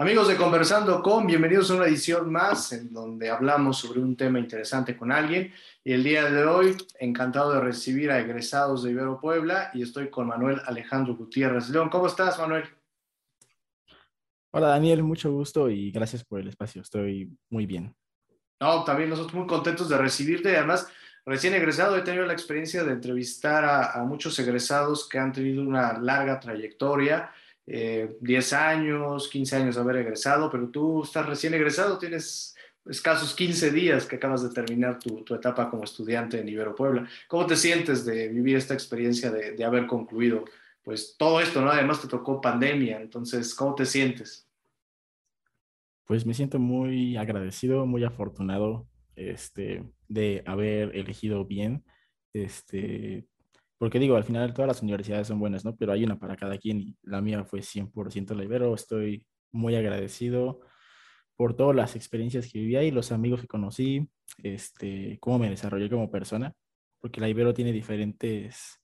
Amigos de Conversando con, bienvenidos a una edición más en donde hablamos sobre un tema interesante con alguien. Y el día de hoy, encantado de recibir a egresados de Ibero Puebla y estoy con Manuel Alejandro Gutiérrez León. ¿Cómo estás, Manuel? Hola, Daniel, mucho gusto y gracias por el espacio. Estoy muy bien. No, también nosotros muy contentos de recibirte y además recién egresado he tenido la experiencia de entrevistar a, a muchos egresados que han tenido una larga trayectoria 10 eh, años, 15 años de haber egresado, pero tú estás recién egresado, tienes escasos 15 días que acabas de terminar tu, etapa como estudiante en Ibero Puebla. ¿Cómo te sientes de vivir esta experiencia de, haber concluido pues todo esto. Además te tocó pandemia, entonces, ¿cómo te sientes? Pues me siento muy agradecido, muy afortunado este, de haber elegido bien. Este, porque digo, al final todas las universidades son buenas, ¿no? Pero hay una para cada quien y la mía fue 100% la Ibero. Estoy muy agradecido por todas las experiencias que viví ahí, los amigos que conocí, este, cómo me desarrollé como persona, porque la Ibero tiene diferentes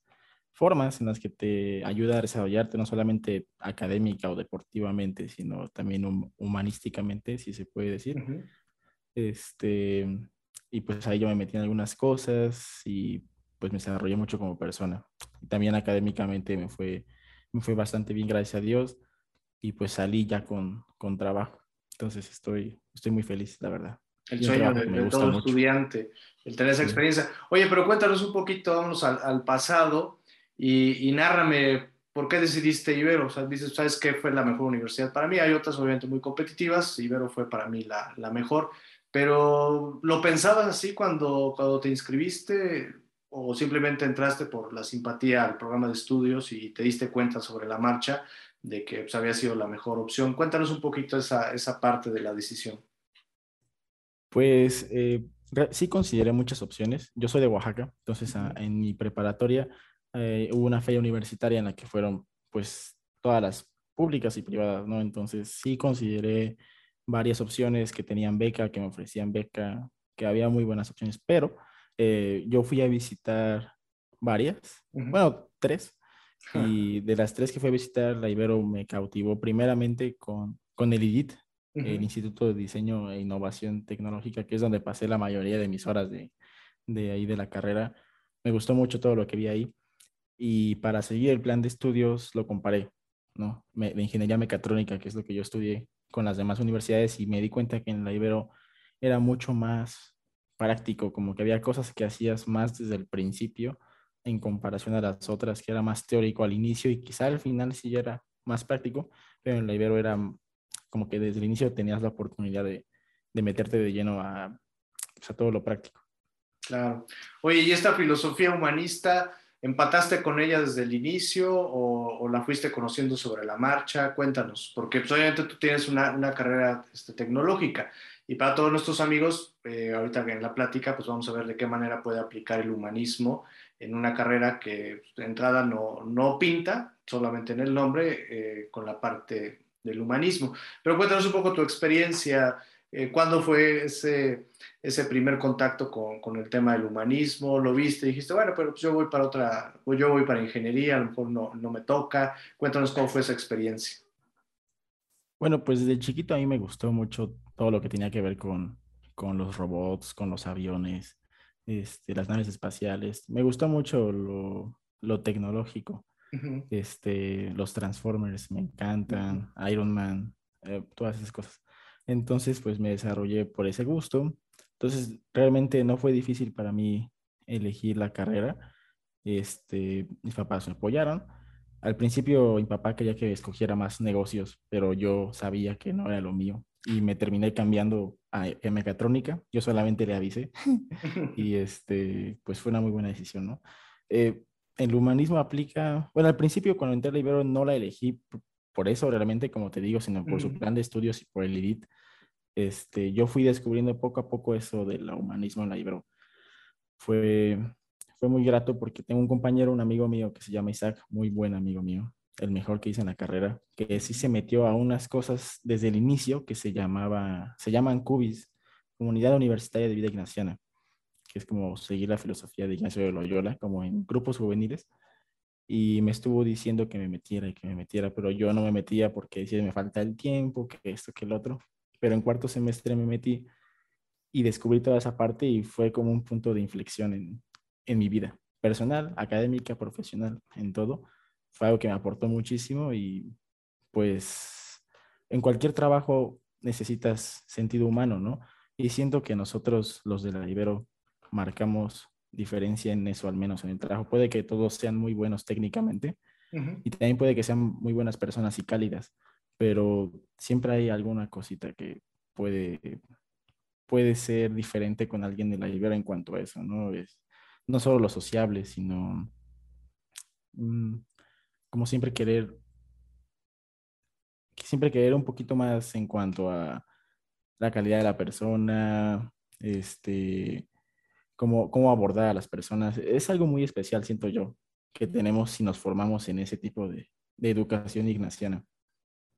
formas en las que te ayuda a desarrollarte, no solamente académica o deportivamente, sino también humanísticamente, si se puede decir. Este, y pues ahí yo me metí en algunas cosas y pues me desarrollé mucho como persona. También académicamente me fue, me fue bastante bien, gracias a Dios, y pues salí ya con, con trabajo. Entonces estoy, estoy muy feliz, la verdad. El sueño de, todo estudiante, el tener esa experiencia. Oye, pero cuéntanos un poquito, vamos al, al pasado y, y, nárrame por qué decidiste Ibero. O sea, dices, ¿sabes qué fue la mejor universidad? Para mí hay otras obviamente muy competitivas, Ibero fue para mí la, la mejor, pero ¿lo pensabas así cuando, cuando te inscribiste? O simplemente entraste por la simpatía al programa de estudios y te diste cuenta sobre la marcha de que pues, había sido la mejor opción. Cuéntanos un poquito esa, esa parte de la decisión. Pues eh, sí consideré muchas opciones. Yo soy de Oaxaca, entonces en mi preparatoria eh, hubo una feria universitaria en la que fueron pues todas las públicas y privadas, ¿no? Entonces sí consideré varias opciones que tenían beca, que me ofrecían beca, que había muy buenas opciones, pero eh, yo fui a visitar varias, bueno, tres, y de las tres que fui a visitar, la Ibero me cautivó primeramente con, con el IDIT, el Instituto de Diseño e Innovación Tecnológica, que es donde pasé la mayoría de mis horas de, de ahí de la carrera. Me gustó mucho todo lo que vi ahí. Y para seguir el plan de estudios lo comparé, ¿no? Me, de ingeniería mecatrónica, que es lo que yo estudié con las demás universidades, y me di cuenta que en la Ibero era mucho más práctico, como que había cosas que hacías más desde el principio en comparación a las otras, que era más teórico al inicio y quizá al final sí era más práctico, pero en la Ibero era como que desde el inicio tenías la oportunidad de, de meterte de lleno a, pues, a todo lo práctico. Claro. Oye, ¿y esta filosofía humanista, empataste con ella desde el inicio o, o la fuiste conociendo sobre la marcha? Cuéntanos, porque pues, obviamente tú tienes una, una carrera este, tecnológica y para todos nuestros amigos, eh, ahorita en la plática, pues vamos a ver de qué manera puede aplicar el humanismo en una carrera que de entrada no, no pinta, solamente en el nombre, eh, con la parte del humanismo. Pero cuéntanos un poco tu experiencia, eh, cuándo fue ese, ese primer contacto con, con, el tema del humanismo, lo viste, dijiste, bueno, pero pues yo voy para otra, yo voy para ingeniería, a lo mejor no, no me toca. Cuéntanos cómo fue esa experiencia. Bueno, pues desde chiquito a mí me gustó mucho todo lo que tenía que ver con, con los robots, con los aviones, este, las naves espaciales. Me gustó mucho lo, lo tecnológico. este, los Transformers me encantan, Iron Man, eh, todas esas cosas. Entonces, pues me desarrollé por ese gusto. Entonces, realmente no fue difícil para mí elegir la carrera. Este, mis papás me apoyaron al principio mi papá quería que escogiera más negocios, pero yo sabía que no era lo mío y me terminé cambiando a, mecatrónica. Yo solamente le avisé y este, pues fue una muy buena decisión, ¿no? Eh, el humanismo aplica, bueno, al principio cuando entré a Ibero no la elegí por eso realmente, como te digo, sino por su plan de estudios y por el IDIT. Este, yo fui descubriendo poco a poco eso del humanismo en la Ibero. Fue, fue muy grato porque tengo un compañero, un amigo mío que se llama Isaac, muy buen amigo mío, el mejor que hice en la carrera, que sí se metió a unas cosas desde el inicio que se llamaba, se llaman CUBIS, Comunidad Universitaria de Vida Ignaciana, que es como seguir la filosofía de Ignacio de Loyola, como en grupos juveniles. y me estuvo diciendo que me metiera y que me metiera, pero yo no me metía porque decía me falta el tiempo, que esto, que el otro. Pero en cuarto semestre me metí y descubrí toda esa parte y fue como un punto de inflexión en, en mi vida personal, académica, profesional, en todo. Fue algo que me aportó muchísimo y pues en cualquier trabajo necesitas sentido humano, ¿no? Y siento que nosotros, los de la Ibero, marcamos diferencia en eso, al menos en el trabajo. Puede que todos sean muy buenos técnicamente y también puede que sean muy buenas personas y cálidas, pero siempre hay alguna cosita que puede, puede ser diferente con alguien de la Ibero en cuanto a eso, ¿no? Es no solo lo sociable, sino mm, como siempre querer siempre querer un poquito más en cuanto a la calidad de la persona, este, cómo, cómo abordar a las personas. Es algo muy especial, siento yo, que tenemos si nos formamos en ese tipo de, educación ignaciana.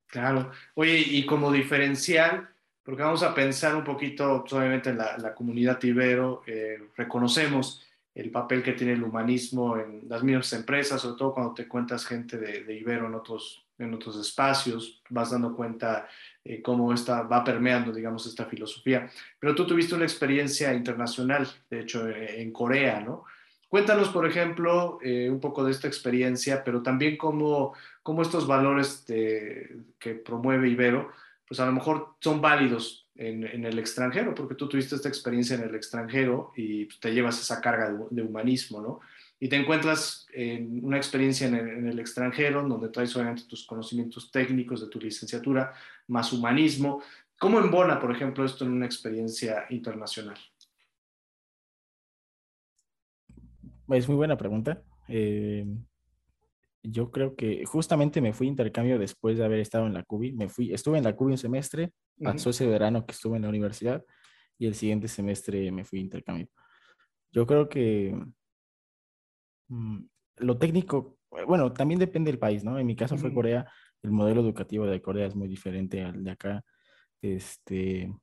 Claro. Oye, y como diferencial, porque vamos a pensar un poquito, pues, obviamente, en la, comunidad ibero, eh, reconocemos el papel que tiene el humanismo en las mismas empresas, sobre todo cuando te cuentas gente de, Ibero en otros, en otros espacios, vas dando cuenta eh, cómo esta, va permeando, digamos, esta filosofía. Pero tú tuviste una experiencia internacional, de hecho, eh, en Corea, ¿no? Cuéntanos, por ejemplo, eh, un poco de esta experiencia, pero también cómo, cómo estos valores que promueve Ibero, pues a lo mejor son válidos en, el extranjero, porque tú tuviste esta experiencia en el extranjero y te llevas esa carga de, humanismo, ¿no? Y te encuentras en una experiencia en el, extranjero, donde traes obviamente tus conocimientos técnicos de tu licenciatura, más humanismo. ¿Cómo embona, por ejemplo, esto en una experiencia internacional? Es muy buena pregunta. Eh, yo creo que justamente me fui a intercambio después de haber estado en la CUBI. Me fui, estuve en la CUBI un semestre, pasó ese verano que estuve en la universidad y el siguiente semestre me fui a intercambio. Yo creo que mm, lo técnico, bueno, también depende del país, ¿no? En mi caso fue Corea, el modelo educativo de Corea es muy diferente al de acá. Este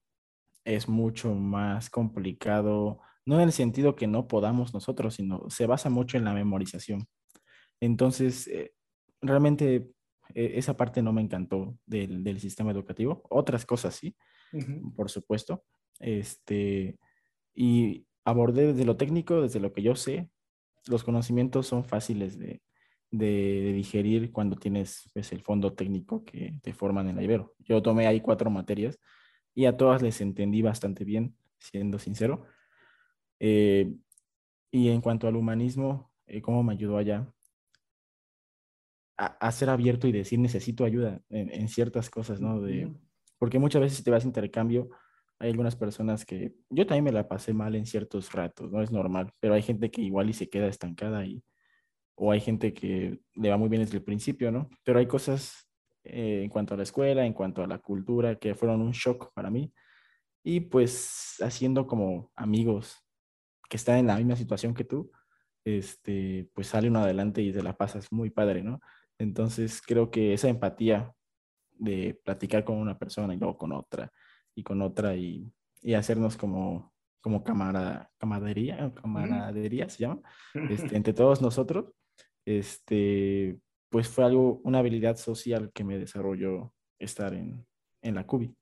es mucho más complicado, no en el sentido que no podamos nosotros, sino se basa mucho en la memorización. Entonces, eh, realmente esa parte no me encantó del, sistema educativo. Otras cosas sí, por supuesto. Este, y abordé desde lo técnico, desde lo que yo sé. Los conocimientos son fáciles de, digerir cuando tienes pues, el fondo técnico que te forman en la Ibero. Yo tomé ahí cuatro materias y a todas les entendí bastante bien, siendo sincero. Eh, y en cuanto al humanismo, ¿cómo me ayudó allá? A, ser abierto y decir necesito ayuda en, ciertas cosas, ¿no? De, porque muchas veces si te vas a intercambio, hay algunas personas que yo también me la pasé mal en ciertos ratos, no es normal, pero hay gente que igual y se queda estancada y o hay gente que le va muy bien desde el principio, ¿no? Pero hay cosas eh, en cuanto a la escuela, en cuanto a la cultura, que fueron un shock para mí. Y pues haciendo como amigos que están en la misma situación que tú, este, pues sale uno adelante y te la pasas muy padre, ¿no? Entonces creo que esa empatía de platicar con una persona y luego con otra y con otra y, hacernos como, como camaradería, camaradería se llama, este, entre todos nosotros, este, pues fue algo, una habilidad social que me desarrolló estar en, la CUBI.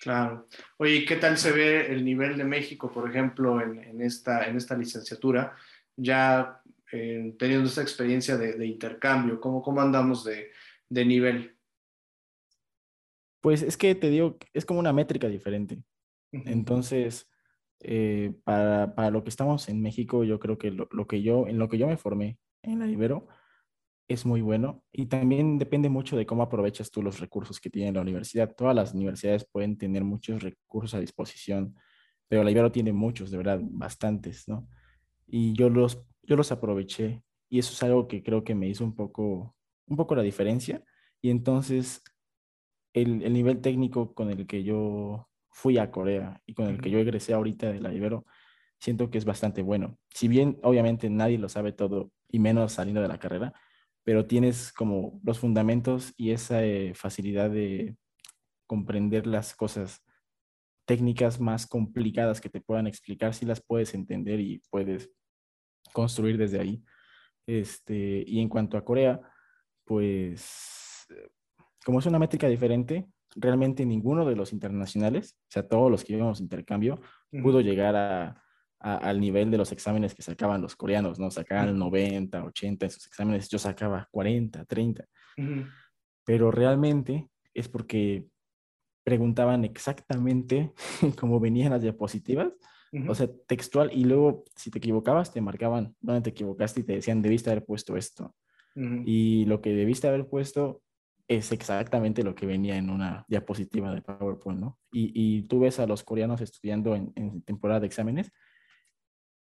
Claro. Oye, ¿qué tal se ve el nivel de México, por ejemplo, en, esta, en esta licenciatura? Ya teniendo esta experiencia de, intercambio? ¿Cómo, ¿Cómo, andamos de, de, nivel? Pues es que te digo, es como una métrica diferente. Entonces, eh, para, para, lo que estamos en México, yo creo que lo, lo, que yo, en lo que yo me formé en la Ibero es muy bueno y también depende mucho de cómo aprovechas tú los recursos que tiene la universidad. Todas las universidades pueden tener muchos recursos a disposición, pero la Ibero tiene muchos, de verdad, bastantes, ¿no? Y yo los yo los aproveché y eso es algo que creo que me hizo un poco, un poco la diferencia. Y entonces el, el nivel técnico con el que yo fui a Corea y con el que yo egresé ahorita de la Ibero, siento que es bastante bueno. Si bien obviamente nadie lo sabe todo y menos saliendo de la carrera, pero tienes como los fundamentos y esa eh, facilidad de comprender las cosas técnicas más complicadas que te puedan explicar, si las puedes entender y puedes construir desde ahí. Este, y en cuanto a Corea, pues como es una métrica diferente, realmente ninguno de los internacionales, o sea, todos los que íbamos intercambio, pudo llegar a, al nivel de los exámenes que sacaban los coreanos, ¿no? Sacaban 90, 80 en sus exámenes, yo sacaba 40, 30. Pero realmente es porque preguntaban exactamente cómo venían las diapositivas, o sea, textual, y luego si te equivocabas, te marcaban dónde te equivocaste y te decían, debiste haber puesto esto. Y lo que debiste haber puesto es exactamente lo que venía en una diapositiva de PowerPoint, ¿no? Y, y tú ves a los coreanos estudiando en, en, temporada de exámenes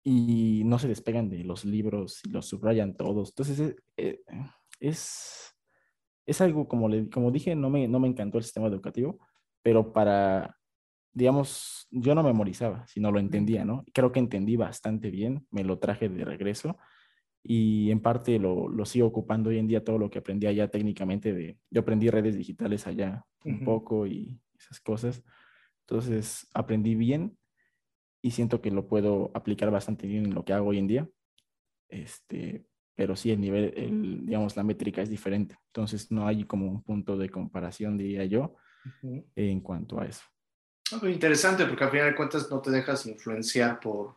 y no se despegan de los libros y los subrayan todos. Entonces, es, eh, es, es algo, como, le, como dije, no me, no me encantó el sistema educativo, pero para, digamos, yo no memorizaba, sino lo entendía, ¿no? Creo que entendí bastante bien, me lo traje de regreso y en parte lo, lo, sigo ocupando hoy en día todo lo que aprendí allá técnicamente de yo aprendí redes digitales allá un poco y esas cosas. Entonces aprendí bien y siento que lo puedo aplicar bastante bien en lo que hago hoy en día este pero sí el nivel el, digamos la métrica es diferente. Entonces no hay como un punto de comparación diría yo en cuanto a eso interesante porque al final de cuentas no te dejas influenciar por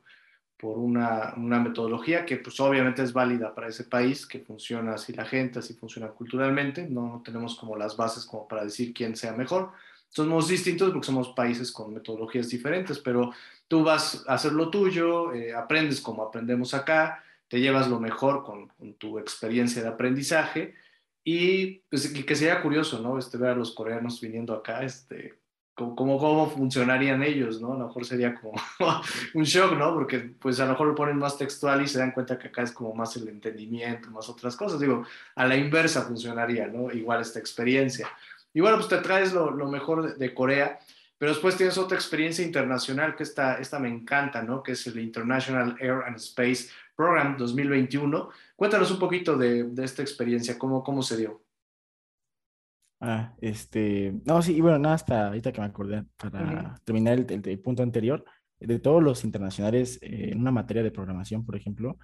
por una, una, metodología que pues obviamente es válida para ese país, que funciona así la gente, así funciona culturalmente, no tenemos como las bases como para decir quién sea mejor, somos distintos porque somos países con metodologías diferentes, pero tú vas a hacer lo tuyo, eh, aprendes como aprendemos acá, te llevas lo mejor con, con tu experiencia de aprendizaje. Y pues, que sería curioso, ¿no? Este, ver a los coreanos viniendo acá, este, cómo, cómo funcionarían ellos, ¿no? A lo mejor sería como un shock, ¿no? Porque pues a lo mejor lo ponen más textual y se dan cuenta que acá es como más el entendimiento, más otras cosas. Digo, a la inversa funcionaría, ¿no? Igual esta experiencia. Y bueno, pues te traes lo, lo mejor de, Corea, pero después tienes otra experiencia internacional que esta, esta me encanta, ¿no? Que es el International Air and Space Program 2021. Cuéntanos un poquito de, de esta experiencia, cómo, cómo se dio. Ah, este, no, sí, y bueno, nada, hasta ahorita que me acordé, para terminar el, punto anterior, de todos los internacionales eh, en una materia de programación, por ejemplo,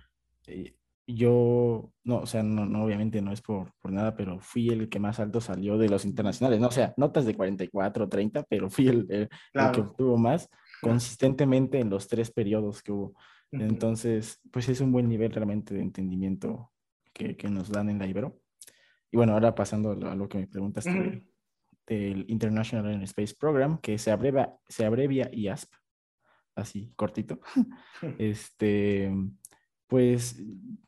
eh, yo, no, o sea, no, no, obviamente no es por, por nada, pero fui el que más alto salió de los internacionales, no, o sea, notas de 44, 30, pero fui el, el, que obtuvo más consistentemente en los tres periodos que hubo. Entonces, pues es un buen nivel realmente de entendimiento que, que nos dan en la Ibero. Y bueno, ahora pasando a lo que me preguntas del International Space Program, que se abrevia, se abrevia IASP, así cortito. este, pues,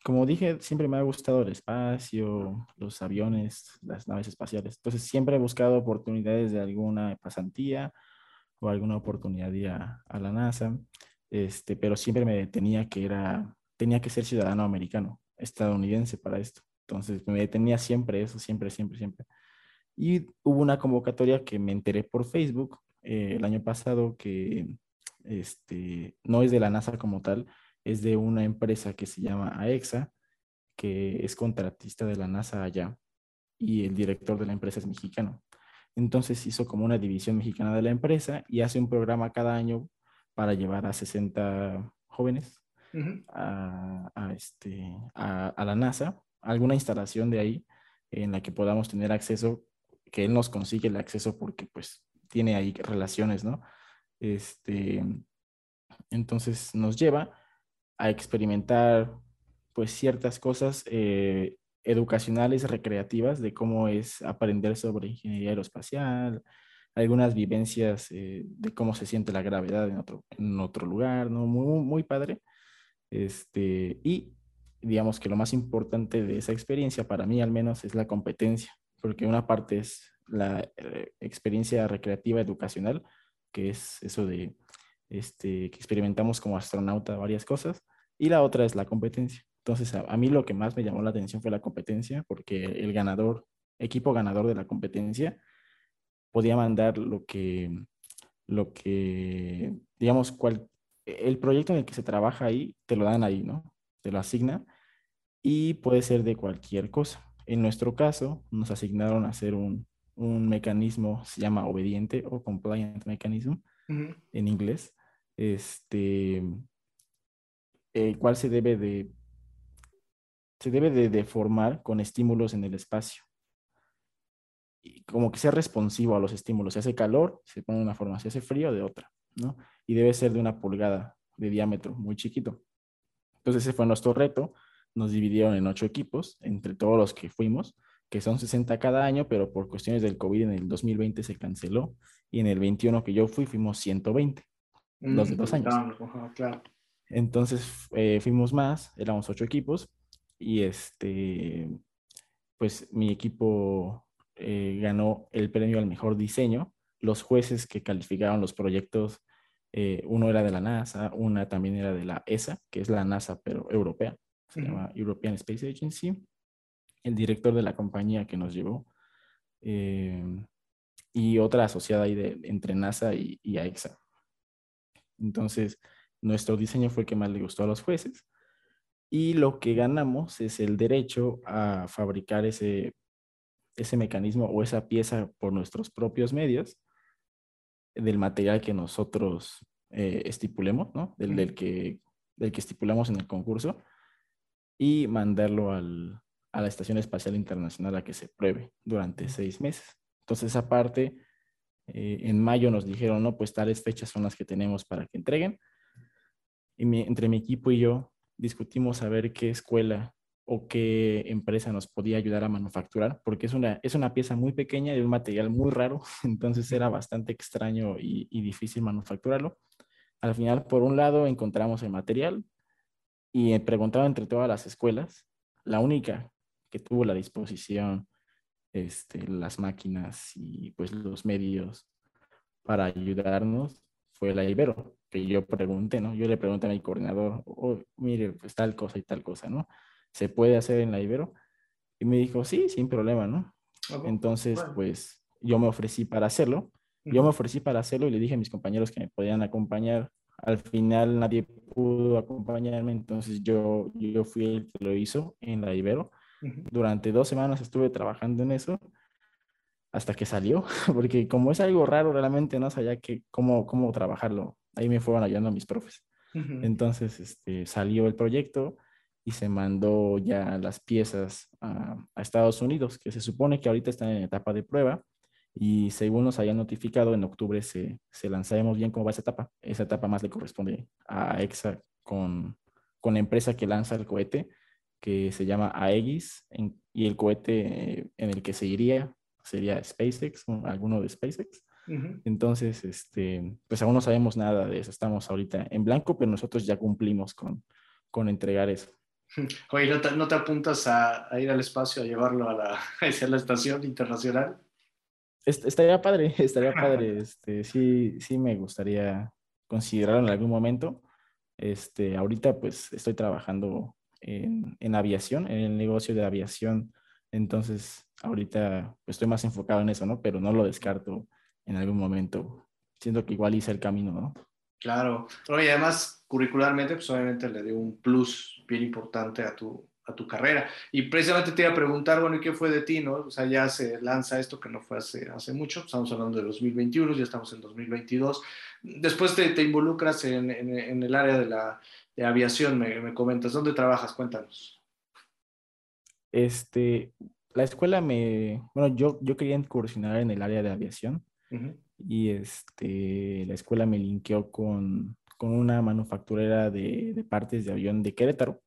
como dije, siempre me ha gustado el espacio, los aviones, las naves espaciales. Entonces, siempre he buscado oportunidades de alguna pasantía o alguna oportunidad a, a la NASA. Este, pero siempre me tenía que era, tenía que ser ciudadano americano, estadounidense para esto. Entonces me detenía siempre eso, siempre, siempre, siempre. Y hubo una convocatoria que me enteré por Facebook eh, el año pasado que este, no es de la NASA como tal, es de una empresa que se llama AEXA, que es contratista de la NASA allá, y el director de la empresa es mexicano. Entonces hizo como una división mexicana de la empresa y hace un programa cada año para llevar a 60 jóvenes a, este, a la NASA alguna instalación de ahí en la que podamos tener acceso, que él nos consigue el acceso porque pues tiene ahí relaciones, ¿no? Este, entonces nos lleva a experimentar pues ciertas cosas eh, educacionales, recreativas de cómo es aprender sobre ingeniería aeroespacial, algunas vivencias eh, de cómo se siente la gravedad en otro, en otro lugar, ¿no? Muy, muy padre. Este, y digamos que lo más importante de esa experiencia, para mí al menos, es la competencia, porque una parte es la eh, experiencia recreativa educacional, que es eso de este, que experimentamos como astronauta varias cosas, y la otra es la competencia. Entonces, a, mí lo que más me llamó la atención fue la competencia, porque el ganador, equipo ganador de la competencia, podía mandar lo que, lo que, digamos, cual, el proyecto en el que se trabaja ahí, te lo dan ahí, ¿no? Te lo asigna y puede ser de cualquier cosa. En nuestro caso, nos asignaron a hacer un, un mecanismo, se llama obediente o compliant mechanism en inglés, este, el cual se debe de, se debe de, de formar con estímulos en el espacio. Y como que sea responsivo a los estímulos. Si hace calor, se pone de una forma, si hace frío, de otra, ¿no? Y debe ser de una pulgada de diámetro, muy chiquito. Entonces ese fue nuestro reto. Nos dividieron en ocho equipos, entre todos los que fuimos, que son 60 cada año, pero por cuestiones del COVID en el 2020 se canceló. Y en el 21 que yo fui, fuimos 120, los de dos años. Claro. Entonces eh, fuimos más, éramos ocho equipos, y este, pues mi equipo eh, ganó el premio al mejor diseño. Los jueces que calificaron los proyectos, eh, uno era de la NASA, una también era de la ESA, que es la NASA pero europea, se llama European Space Agency, el director de la compañía que nos llevó, y otra asociada ahí de, entre NASA y, y AEXA. Entonces, nuestro diseño fue el que más le gustó a los jueces y lo que ganamos es el derecho a fabricar ese, ese mecanismo o esa pieza por nuestros propios medios del material que nosotros eh, estipulemos, ¿no? Del, que, del que estipulamos en el concurso y mandarlo al, a la Estación Espacial Internacional a que se pruebe durante seis meses. Entonces, esa parte, eh, en mayo nos dijeron, no, pues tales fechas son las que tenemos para que entreguen y entre mi equipo y yo discutimos a ver qué escuela o qué empresa nos podía ayudar a manufacturar, porque es una, es una pieza muy pequeña de un material muy raro, entonces era bastante extraño y, y difícil manufacturarlo. Al final, por un lado, encontramos el material y preguntaba entre todas las escuelas, la única que tuvo la disposición, este, las máquinas y pues los medios para ayudarnos fue la Ibero que yo pregunté, ¿no? Yo le pregunté a mi coordinador, oh, mire, pues tal cosa y tal cosa, ¿no? ¿Se puede hacer en la Ibero? Y me dijo, sí, sin problema, ¿no? Entonces, pues yo me ofrecí para hacerlo. Yo me ofrecí para hacerlo y le dije a mis compañeros que me podían acompañar. Al final nadie pudo acompañarme, entonces yo, yo fui el que lo hizo en la Ibero. Durante dos semanas estuve trabajando en eso hasta que salió, porque como es algo raro, realmente no sabía que, cómo, cómo trabajarlo ahí me fueron ayudando mis profes. Entonces este, salió el proyecto y se mandó ya las piezas a, Estados Unidos, que se supone que ahorita están en etapa de prueba y según nos hayan notificado, en octubre se, se lanzaremos bien cómo va esa etapa. Esa etapa más le corresponde a EXA con, con la empresa que lanza el cohete, que se llama Aegis, y el cohete en el que se iría sería SpaceX, alguno de SpaceX. Entonces, este, pues aún no sabemos nada de eso. Estamos ahorita en blanco, pero nosotros ya cumplimos con, con entregar eso. Oye, ¿no te, no te apuntas a, a, ir al espacio, a llevarlo a la, a la estación internacional? Estaría padre, estaría padre. Este, sí, sí me gustaría considerarlo en algún momento. Este, ahorita pues estoy trabajando en, en aviación, en el negocio de aviación. Entonces, ahorita pues, estoy más enfocado en eso, ¿no? Pero no lo descarto en algún momento. Siento que igual hice el camino, ¿no? Claro. y además, curricularmente, pues obviamente le dio un plus bien importante a tu, a tu carrera. Y precisamente te iba a preguntar, bueno, ¿y qué fue de ti, no? O sea, ya se lanza esto que no fue hace, hace mucho, estamos hablando de 2021, ya estamos en 2022. Después te, te involucras en, en, en, el área de la de aviación, me, me comentas. ¿Dónde trabajas? Cuéntanos. Este, la escuela me, bueno, yo, yo quería incursionar en el área de aviación y este, la escuela me linkeó con, con una manufacturera de, de, partes de avión de Querétaro.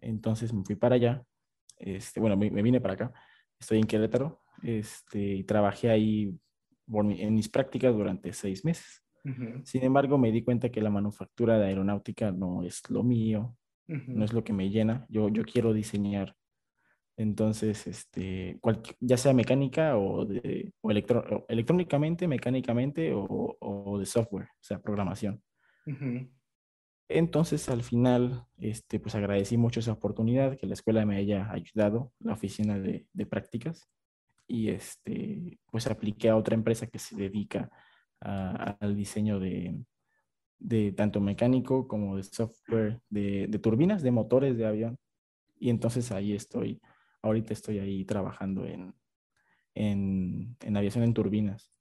Entonces me fui para allá, este, bueno, me, me, vine para acá, estoy en Querétaro este, y trabajé ahí en mis prácticas durante seis meses. Sin embargo, me di cuenta que la manufactura de aeronáutica no es lo mío, no es lo que me llena. Yo, yo quiero diseñar entonces, este, ya sea mecánica o, de, o, electrónicamente, mecánicamente o, o, de software, o sea, programación. Entonces, al final, este, pues agradecí mucho esa oportunidad, que la escuela me haya ayudado, la oficina de, prácticas, y este, pues apliqué a otra empresa que se dedica al diseño de, de, tanto mecánico como de software, de, de turbinas, de motores de avión. Y entonces ahí estoy ahorita estoy ahí trabajando en, en, en aviación en turbinas.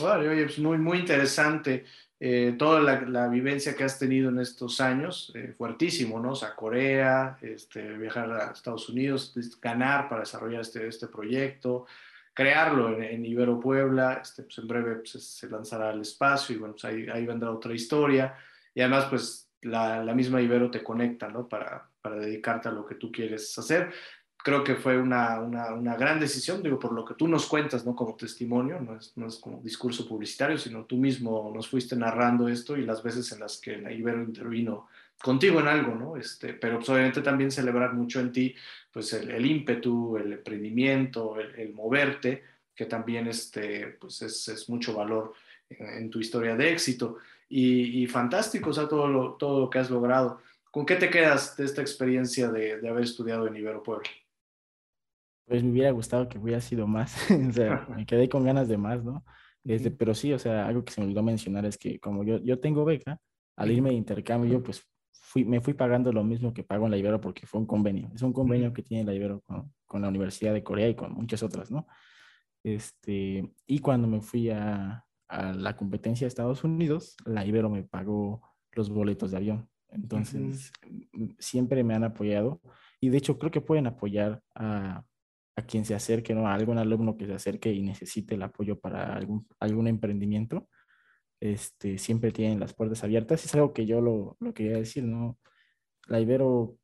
Oye, pues muy, muy interesante. Eh, toda la, vivencia que has tenido en estos años, eh, fuertísimo, ¿no? O sea, Corea, este, viajar a Estados Unidos, ganar para desarrollar este, este proyecto, crearlo en, Ibero Puebla, este, pues en breve pues, se lanzará al espacio y bueno, pues ahí, ahí vendrá otra historia. Y además, pues la, la misma Ibero te conecta, ¿no? Para, para dedicarte a lo que tú quieres hacer creo que fue una, una, una, gran decisión, digo, por lo que tú nos cuentas, ¿no? Como testimonio, no es, no es, como discurso publicitario, sino tú mismo nos fuiste narrando esto y las veces en las que la Ibero intervino contigo en algo, ¿no? Este, pero pues, obviamente también celebrar mucho en ti, pues el, el ímpetu, el emprendimiento, el, moverte, que también este, pues es, es mucho valor en, tu historia de éxito. Y, y fantástico, o sea, todo lo, todo lo que has logrado. ¿Con qué te quedas de esta experiencia de, de haber estudiado en Ibero Puebla? Pues me hubiera gustado que hubiera sido más, o sea, me quedé con ganas de más, ¿no? Este, pero sí, o sea, algo que se me olvidó mencionar es que como yo, yo tengo beca, al irme de intercambio, pues fui, me fui pagando lo mismo que pago en la Ibero porque fue un convenio. Es un convenio que tiene la Ibero con, con la Universidad de Corea y con muchas otras, ¿no? Este, y cuando me fui a, a la competencia de Estados Unidos, la Ibero me pagó los boletos de avión. Entonces, siempre me han apoyado y de hecho creo que pueden apoyar a a quien se acerque, ¿no? A algún alumno que se acerque y necesite el apoyo para algún, algún emprendimiento, este, siempre tienen las puertas abiertas. Es algo que yo lo, lo quería decir, ¿no? La Ibero,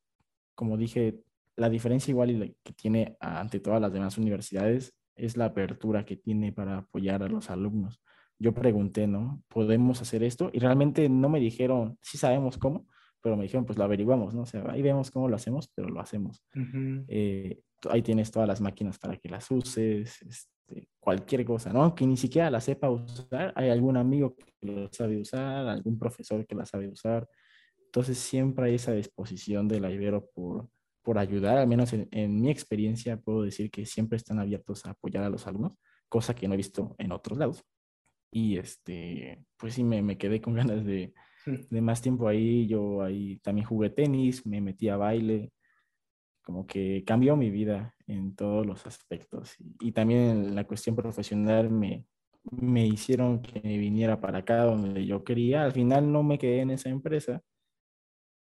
como dije, la diferencia igual que tiene ante todas las demás universidades es la apertura que tiene para apoyar a los alumnos. Yo pregunté, ¿no? ¿Podemos hacer esto? Y realmente no me dijeron, sí sabemos cómo, pero me dijeron, pues lo averiguamos, ¿no? O sea, ahí vemos cómo lo hacemos, pero lo hacemos ahí tienes todas las máquinas para que las uses, este, cualquier cosa, ¿no? Aunque ni siquiera la sepa usar, hay algún amigo que lo sabe usar, algún profesor que la sabe usar. Entonces siempre hay esa disposición de la Ibero por, por ayudar, al menos en, mi experiencia puedo decir que siempre están abiertos a apoyar a los alumnos, cosa que no he visto en otros lados. Y este, pues sí, me, me quedé con ganas de, de más tiempo ahí. Yo ahí también jugué tenis, me metí a baile, como que cambió mi vida en todos los aspectos. Y, también en la cuestión profesional me, me hicieron que viniera para acá donde yo quería. Al final no me quedé en esa empresa,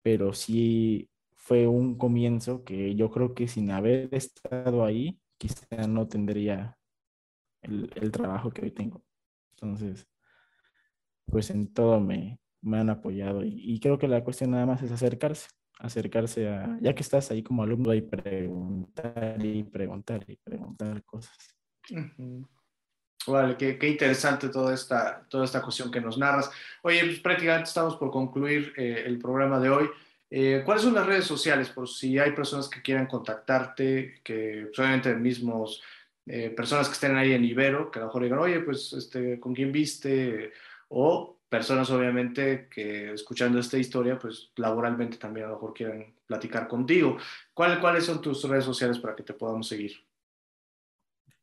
pero sí fue un comienzo que yo creo que sin haber estado ahí, quizá no tendría el, el trabajo que hoy tengo. Entonces, pues en todo me, me han apoyado y, y creo que la cuestión nada más es acercarse acercarse a, ya que estás ahí como alumno, y preguntar y preguntar y preguntar cosas. Vale, qué, qué, interesante toda esta, toda esta cuestión que nos narras. Oye, pues prácticamente estamos por concluir eh, el programa de hoy. Eh, ¿Cuáles son las redes sociales? Por si hay personas que quieran contactarte, que solamente pues, mismos, eh, personas que estén ahí en Ibero, que a lo mejor digan, oye, pues, este, ¿con quién viste? O personas obviamente que escuchando esta historia, pues laboralmente también a lo mejor quieren platicar contigo. ¿Cuáles son tus redes sociales para que te podamos seguir?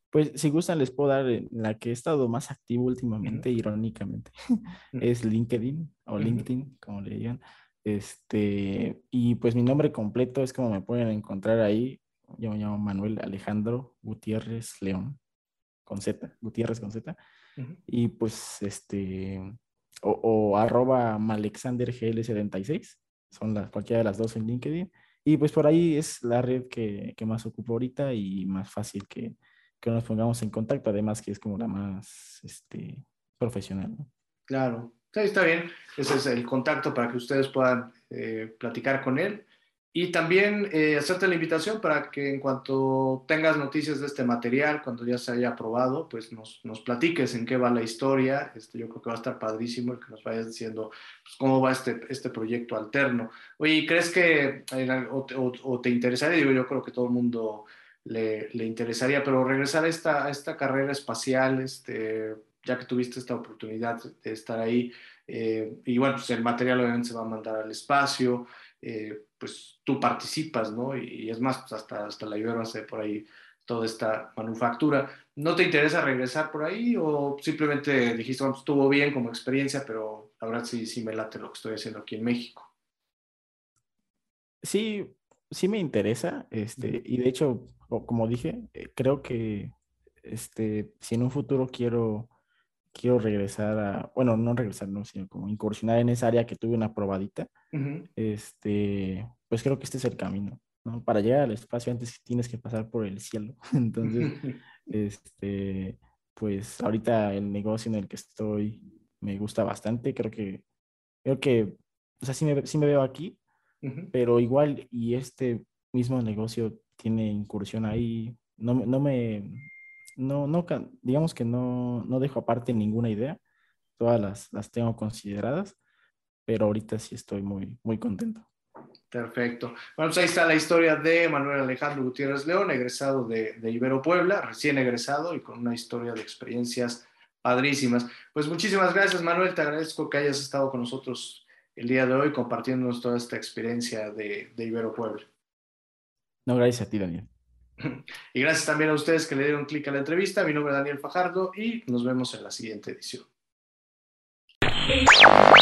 Pues si gustan les puedo dar la que he estado más activo últimamente, irónicamente, es LinkedIn o LinkedIn, como le digan. Este, y pues mi nombre completo es como me pueden encontrar ahí. Yo me llamo Manuel Alejandro Gutiérrez León, con Z, Gutiérrez con Z. Y pues este, o, o arroba malexandergl76, son las, cualquiera de las dos en LinkedIn. Y pues por ahí es la red que, que más ocupo ahorita y más fácil que, que, nos pongamos en contacto, además que es como la más este, profesional. Claro, está bien. Ese es el contacto para que ustedes puedan eh, platicar con él. Y también eh, hacerte la invitación para que en cuanto tengas noticias de este material, cuando ya se haya aprobado, pues nos, nos platiques en qué va la historia. Este, yo creo que va a estar padrísimo el que nos vayas diciendo pues, cómo va este, este proyecto alterno. Oye, ¿crees que o, o, te interesaría? Digo, yo creo que todo el mundo le, le interesaría, pero regresar a esta, a esta carrera espacial, este, ya que tuviste esta oportunidad de estar ahí, eh, y bueno, pues el material obviamente se va a mandar al espacio. Eh, pues tú participas, ¿no? Y, es más, pues hasta, hasta la Ibero hace por ahí toda esta manufactura. ¿No te interesa regresar por ahí o simplemente dijiste, bueno, estuvo bien como experiencia, pero ahora sí, sí me late lo que estoy haciendo aquí en México? Sí, sí me interesa, este, y de hecho, como dije, eh, creo que este, si en un futuro quiero quiero regresar a, bueno, no regresar, no, sino como incursionar en esa área que tuve una probadita, este, pues creo que este es el camino, ¿no? Para llegar al espacio antes tienes que pasar por el cielo. Entonces, este, pues ahorita el negocio en el que estoy me gusta bastante, creo que, creo que, o sea, sí me, sí me veo aquí, pero igual, y este mismo negocio tiene incursión ahí, no, no me, no, no, digamos que no, no dejo aparte ninguna idea, todas las, las tengo consideradas, pero ahorita sí estoy muy, muy contento. Perfecto. Bueno, pues ahí está la historia de Manuel Alejandro Gutiérrez León, egresado de, de, Ibero Puebla, recién egresado y con una historia de experiencias padrísimas. Pues muchísimas gracias, Manuel. Te agradezco que hayas estado con nosotros el día de hoy compartiéndonos toda esta experiencia de, de Ibero Puebla. No, gracias a ti, Daniel. Y gracias también a ustedes que le dieron clic a la entrevista. Mi nombre es Daniel Fajardo y nos vemos en la siguiente edición.